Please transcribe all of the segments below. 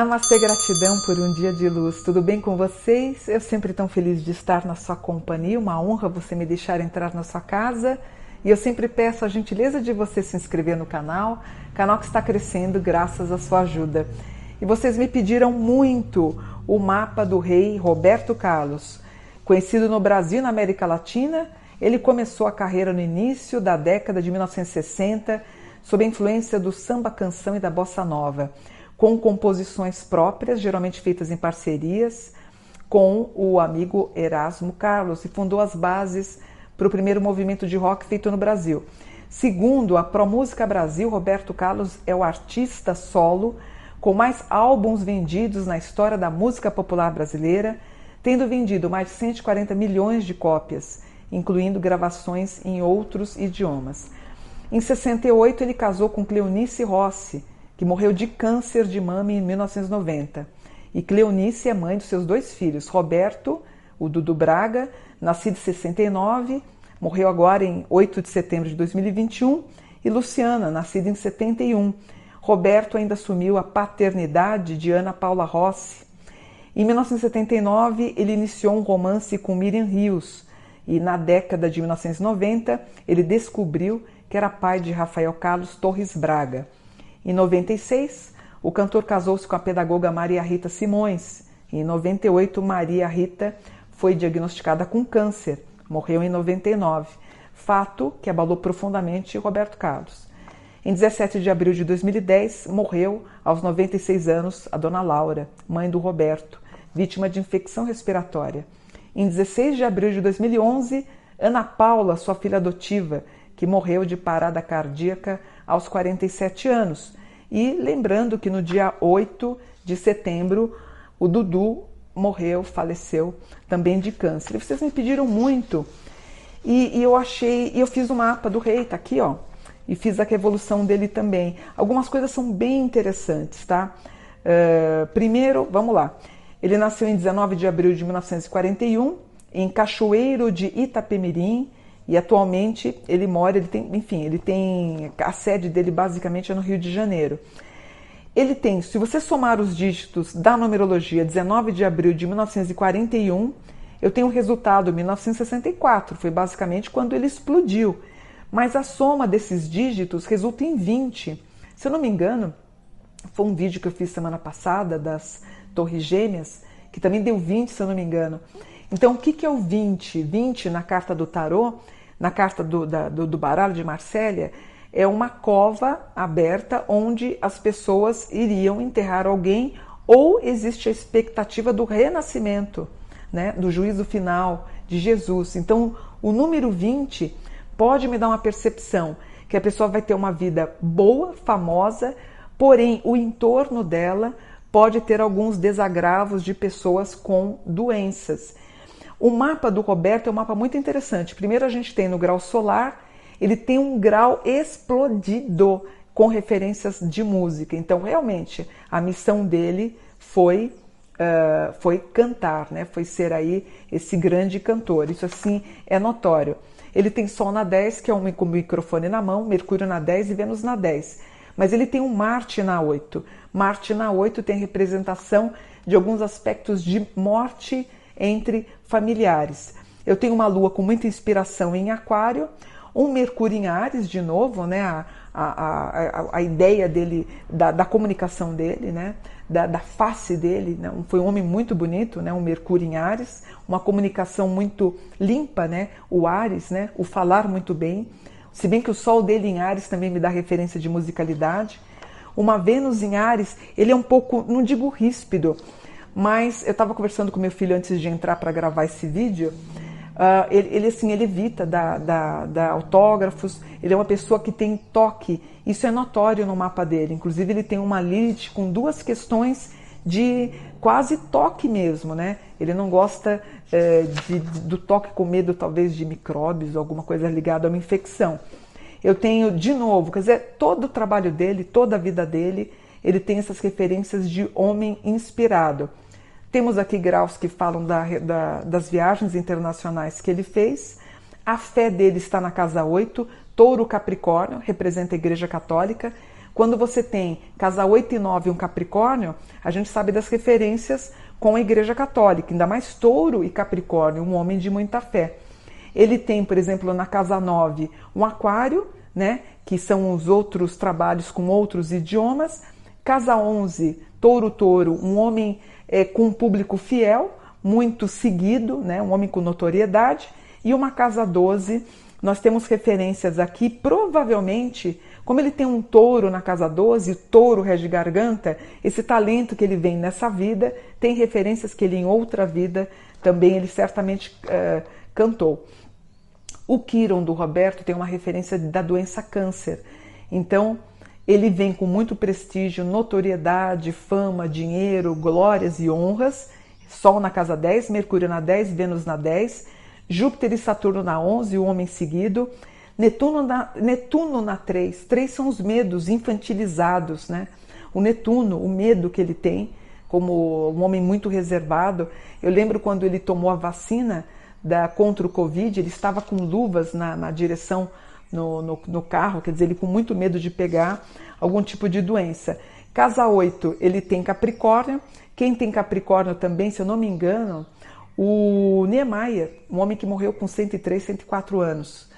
Namastê, gratidão por um dia de luz. Tudo bem com vocês? Eu sempre tão feliz de estar na sua companhia. Uma honra você me deixar entrar na sua casa. E eu sempre peço a gentileza de você se inscrever no canal, canal que está crescendo graças à sua ajuda. E vocês me pediram muito o mapa do rei Roberto Carlos. Conhecido no Brasil e na América Latina, ele começou a carreira no início da década de 1960 sob a influência do samba canção e da bossa nova com composições próprias, geralmente feitas em parcerias com o amigo Erasmo Carlos, e fundou as bases para o primeiro movimento de rock feito no Brasil. Segundo a ProMúsica Brasil, Roberto Carlos é o artista solo com mais álbuns vendidos na história da música popular brasileira, tendo vendido mais de 140 milhões de cópias, incluindo gravações em outros idiomas. Em 68, ele casou com Cleonice Rossi, que morreu de câncer de mama em 1990. E Cleonice é mãe dos seus dois filhos, Roberto, o Dudu Braga, nascido em 69, morreu agora em 8 de setembro de 2021, e Luciana, nascida em 71. Roberto ainda assumiu a paternidade de Ana Paula Rossi. Em 1979, ele iniciou um romance com Miriam Rios, e na década de 1990, ele descobriu que era pai de Rafael Carlos Torres Braga. Em 96, o cantor casou-se com a pedagoga Maria Rita Simões. Em 98, Maria Rita foi diagnosticada com câncer, morreu em 99, fato que abalou profundamente Roberto Carlos. Em 17 de abril de 2010, morreu aos 96 anos a dona Laura, mãe do Roberto, vítima de infecção respiratória. Em 16 de abril de 2011, Ana Paula, sua filha adotiva, que morreu de parada cardíaca aos 47 anos. E lembrando que no dia 8 de setembro, o Dudu morreu, faleceu também de câncer. E vocês me pediram muito. E, e eu achei, e eu fiz o mapa do rei, tá aqui, ó. E fiz a evolução dele também. Algumas coisas são bem interessantes, tá? Uh, primeiro, vamos lá. Ele nasceu em 19 de abril de 1941, em Cachoeiro de Itapemirim, e atualmente ele mora, ele tem, enfim, ele tem a sede dele basicamente é no Rio de Janeiro. Ele tem, se você somar os dígitos da numerologia 19 de abril de 1941, eu tenho o resultado 1964, foi basicamente quando ele explodiu. Mas a soma desses dígitos resulta em 20. Se eu não me engano, foi um vídeo que eu fiz semana passada das Torres Gêmeas, que também deu 20, se eu não me engano. Então, o que é o 20? 20 na carta do tarô na carta do, da, do, do baralho de Marsella, é uma cova aberta onde as pessoas iriam enterrar alguém ou existe a expectativa do renascimento, né, do juízo final de Jesus. Então, o número 20 pode me dar uma percepção que a pessoa vai ter uma vida boa, famosa, porém o entorno dela pode ter alguns desagravos de pessoas com doenças. O mapa do Roberto é um mapa muito interessante. Primeiro a gente tem no grau solar, ele tem um grau explodido com referências de música. Então, realmente, a missão dele foi uh, foi cantar, né? Foi ser aí esse grande cantor. Isso assim é notório. Ele tem Sol na 10, que é um microfone na mão, Mercúrio na 10 e Vênus na 10. Mas ele tem um Marte na 8. Marte na 8 tem representação de alguns aspectos de morte entre familiares. Eu tenho uma lua com muita inspiração em Aquário, um Mercúrio em Ares, de novo, né? A, a, a, a ideia dele, da, da, comunicação dele, né? Da, da face dele, né? foi um homem muito bonito, né? Um Mercúrio em Ares, uma comunicação muito limpa, né? O Ares, né? O falar muito bem. Se bem que o Sol dele em Ares também me dá referência de musicalidade. Uma Vênus em Ares, ele é um pouco, não digo ríspido, mas eu estava conversando com meu filho antes de entrar para gravar esse vídeo. Uh, ele, ele, assim, ele evita dar, autógrafos, ele é uma pessoa que tem toque, isso é notório no mapa dele. Inclusive, ele tem uma Lilith com duas questões de quase toque mesmo, né? Ele não gosta é, de, do toque com medo, talvez, de micróbios, alguma coisa ligada a uma infecção. Eu tenho, de novo, quer dizer, todo o trabalho dele, toda a vida dele, ele tem essas referências de homem inspirado. Temos aqui graus que falam da, da, das viagens internacionais que ele fez. A fé dele está na casa 8, touro capricórnio, representa a Igreja Católica. Quando você tem casa 8 e 9 um Capricórnio, a gente sabe das referências com a Igreja Católica, ainda mais Touro e Capricórnio, um homem de muita fé. Ele tem, por exemplo, na casa 9, um Aquário, né, que são os outros trabalhos com outros idiomas. Casa 11, Touro Touro, um homem é, com um público fiel, muito seguido, né, um homem com notoriedade. E uma casa 12, nós temos referências aqui, provavelmente, como ele tem um touro na casa 12, touro rege garganta, esse talento que ele vem nessa vida tem referências que ele em outra vida também ele certamente uh, cantou. O Kiron do Roberto tem uma referência da doença câncer. Então, ele vem com muito prestígio, notoriedade, fama, dinheiro, glórias e honras. Sol na casa 10, Mercúrio na 10, Vênus na 10, Júpiter e Saturno na 11, o homem seguido. Netuno na, Netuno na 3. 3 são os medos infantilizados, né? O Netuno, o medo que ele tem, como um homem muito reservado. Eu lembro quando ele tomou a vacina, da, contra o Covid, ele estava com luvas na, na direção no, no, no, carro, quer dizer, ele com muito medo de pegar algum tipo de doença. Casa 8, ele tem Capricórnio. Quem tem Capricórnio também, se eu não me engano, o Niemeyer, um homem que morreu com 103, 104 anos.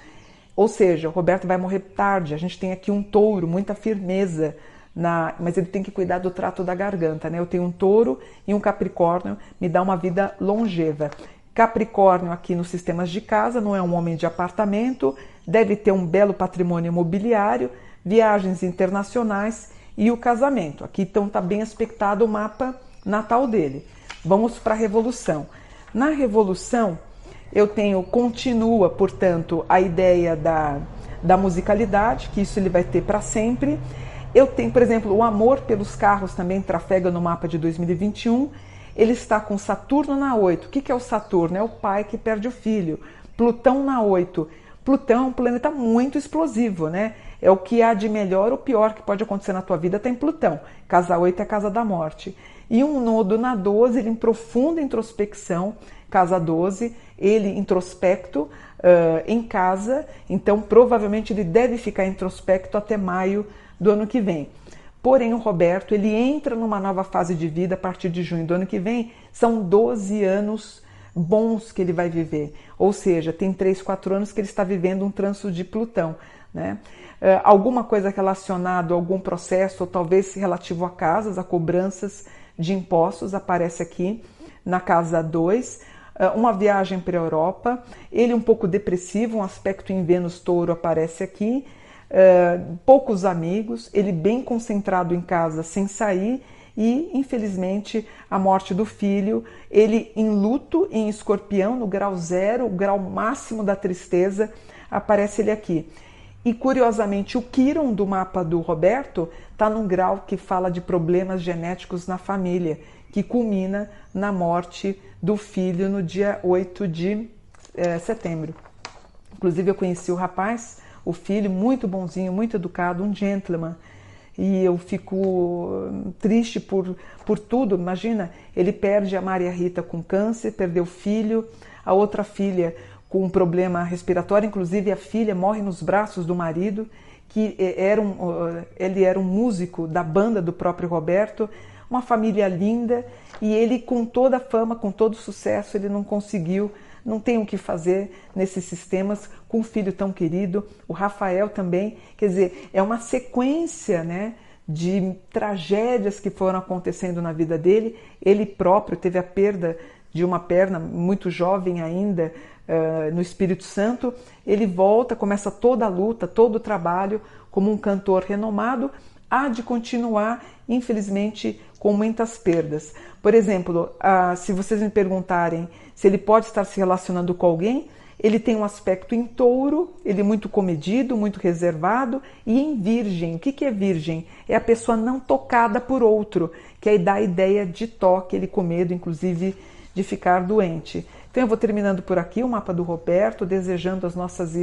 Ou seja, o Roberto vai morrer tarde. A gente tem aqui um touro, muita firmeza, na, mas ele tem que cuidar do trato da garganta, né? Eu tenho um touro e um capricórnio, me dá uma vida longeva. Capricórnio aqui nos sistemas de casa, não é um homem de apartamento, deve ter um belo patrimônio imobiliário, viagens internacionais e o casamento. Aqui então está bem aspectado o mapa natal dele. Vamos para a revolução. Na revolução, eu tenho, continua, portanto, a ideia da, da musicalidade, que isso ele vai ter para sempre. Eu tenho, por exemplo, o amor pelos carros também trafega no mapa de 2021 ele está com Saturno na 8. O que é o Saturno? É o pai que perde o filho. Plutão na 8. Plutão é um planeta muito explosivo, né? É o que há de melhor ou pior que pode acontecer na tua vida tem Plutão. Casa 8 é a casa da morte. E um nodo na 12, ele em profunda introspecção, casa 12, ele introspecto uh, em casa, então provavelmente ele deve ficar introspecto até maio do ano que vem. Porém, o Roberto ele entra numa nova fase de vida a partir de junho do ano que vem. São 12 anos bons que ele vai viver. Ou seja, tem 3, 4 anos que ele está vivendo um trânsito de Plutão. Né? Uh, alguma coisa relacionada a algum processo, ou talvez relativo a casas, a cobranças de impostos, aparece aqui na casa 2. Uh, uma viagem para a Europa, ele um pouco depressivo, um aspecto em Vênus touro aparece aqui uh, poucos amigos, ele bem concentrado em casa sem sair e, infelizmente, a morte do filho, ele em luto, em escorpião, no grau zero, o grau máximo da tristeza, aparece ele aqui. E curiosamente, o Kiron do mapa do Roberto está num grau que fala de problemas genéticos na família, que culmina na morte do filho no dia 8 de é, setembro. Inclusive, eu conheci o rapaz o filho muito bonzinho, muito educado, um gentleman. E eu fico triste por, por tudo. Imagina, ele perde a Maria Rita com câncer, perdeu o filho, a outra filha com um problema respiratório, inclusive a filha morre nos braços do marido, que era um, ele era um músico da banda do próprio Roberto, uma família linda, e ele com toda a fama, com todo o sucesso, ele não conseguiu não tem o que fazer nesses sistemas com um filho tão querido. O Rafael também, quer dizer, é uma sequência, né? De tragédias que foram acontecendo na vida dele. Ele próprio teve a perda de uma perna muito jovem ainda uh, no Espírito Santo. Ele volta, começa toda a luta, todo o trabalho como um cantor renomado. Há de continuar, infelizmente, com muitas perdas. Por exemplo, uh, se vocês me perguntarem se ele pode estar se relacionando com alguém, ele tem um aspecto em touro, ele é muito comedido, muito reservado, e em virgem. O que é virgem? É a pessoa não tocada por outro, que aí dá a ideia de toque, ele com medo, inclusive, de ficar doente. Então eu vou terminando por aqui o mapa do Roberto, desejando as nossas,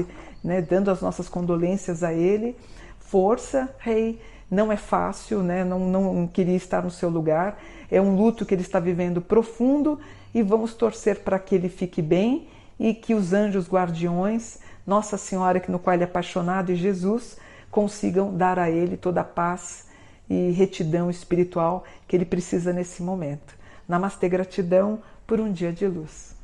né, dando as nossas condolências a ele. Força, rei, não é fácil, né? não, não queria estar no seu lugar. É um luto que ele está vivendo profundo e vamos torcer para que ele fique bem e que os anjos guardiões, Nossa Senhora, que no qual ele é apaixonado, e Jesus consigam dar a ele toda a paz e retidão espiritual que ele precisa nesse momento. Namastê, gratidão por um dia de luz.